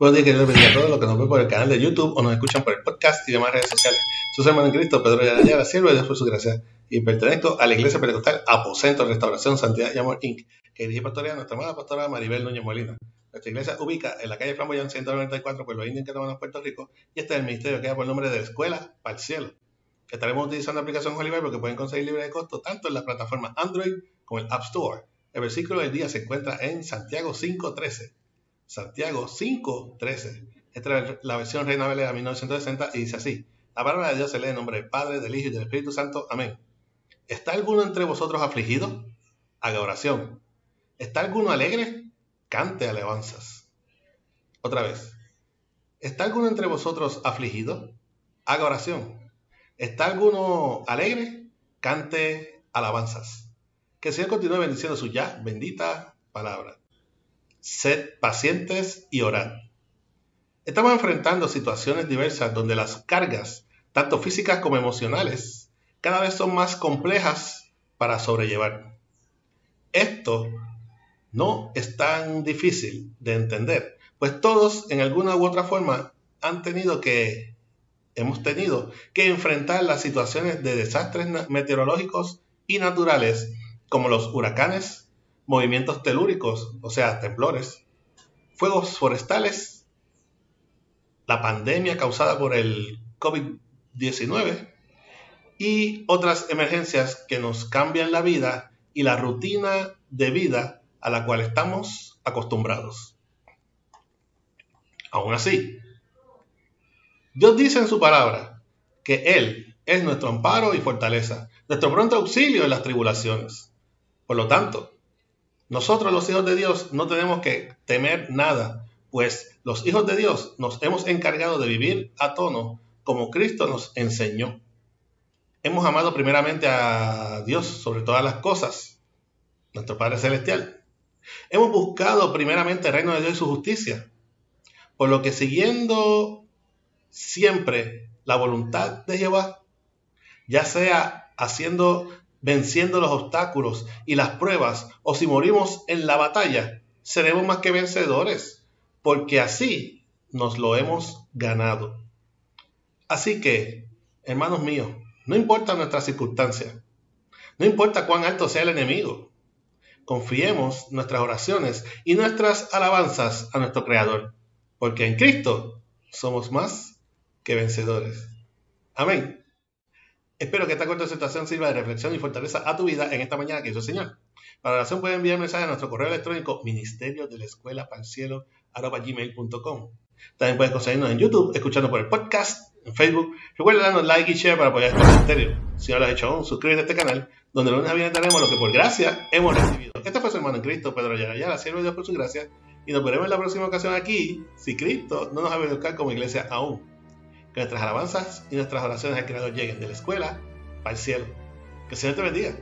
Buenos días, queridos bendiga a todos los que nos ven por el canal de YouTube o nos escuchan por el podcast y demás redes sociales. Su hermano en Cristo, Pedro Yarayara, siervo de Dios por su gracia y pertenezco a la Iglesia Pentecostal Aposento, Restauración, Santidad y Amor Inc., que dirige pastorea nuestra amada pastora Maribel Núñez Molina. Nuestra iglesia ubica en la calle Flamboyán 194, Pueblo Indio, en Canadá, Puerto Rico, y este es el ministerio que da por el nombre de la Escuela para el Cielo. Estaremos utilizando la aplicación Oliver porque pueden conseguir libre de costo tanto en las plataformas Android como el App Store. El versículo del día se encuentra en Santiago 5.13. Santiago 5.13. Esta es la versión Reina Valera 1960 y dice así. La palabra de Dios se lee en nombre del Padre, del Hijo y del Espíritu Santo. Amén. ¿Está alguno entre vosotros afligido? Haga oración. ¿Está alguno alegre? Cante alabanzas. Otra vez. ¿Está alguno entre vosotros afligido? Haga oración. ¿Está alguno alegre? Cante alabanzas. Que el Señor continúe bendiciendo su ya bendita palabra sed pacientes y orad. Estamos enfrentando situaciones diversas donde las cargas, tanto físicas como emocionales, cada vez son más complejas para sobrellevar. Esto no es tan difícil de entender, pues todos en alguna u otra forma han tenido que, hemos tenido que enfrentar las situaciones de desastres meteorológicos y naturales como los huracanes, movimientos telúricos, o sea, temblores, fuegos forestales, la pandemia causada por el COVID-19 y otras emergencias que nos cambian la vida y la rutina de vida a la cual estamos acostumbrados. Aún así, Dios dice en su palabra que Él es nuestro amparo y fortaleza, nuestro pronto auxilio en las tribulaciones. Por lo tanto, nosotros los hijos de Dios no tenemos que temer nada, pues los hijos de Dios nos hemos encargado de vivir a tono como Cristo nos enseñó. Hemos amado primeramente a Dios sobre todas las cosas, nuestro Padre Celestial. Hemos buscado primeramente el reino de Dios y su justicia, por lo que siguiendo siempre la voluntad de Jehová, ya sea haciendo venciendo los obstáculos y las pruebas, o si morimos en la batalla, seremos más que vencedores, porque así nos lo hemos ganado. Así que, hermanos míos, no importa nuestra circunstancia, no importa cuán alto sea el enemigo, confiemos nuestras oraciones y nuestras alabanzas a nuestro Creador, porque en Cristo somos más que vencedores. Amén. Espero que esta corta situación sirva de reflexión y fortaleza a tu vida en esta mañana que hizo el Señor. Para oración pueden enviar mensaje a nuestro correo electrónico ministerio de la escuela para cielo gmail.com. También puedes conseguirnos en YouTube, escuchando por el podcast, en Facebook. Recuerda darnos like y share para apoyar este ministerio. Si no lo has hecho aún, suscríbete a este canal, donde lunes a viernes lo que por gracia hemos recibido. Este fue su hermano en Cristo, Pedro Yarayara, siervo de Dios por su gracia. Y nos veremos en la próxima ocasión aquí, si Cristo no nos ha educar como iglesia aún que nuestras alabanzas y nuestras oraciones al Creador lleguen de la escuela el cielo. Que el Señor te bendiga.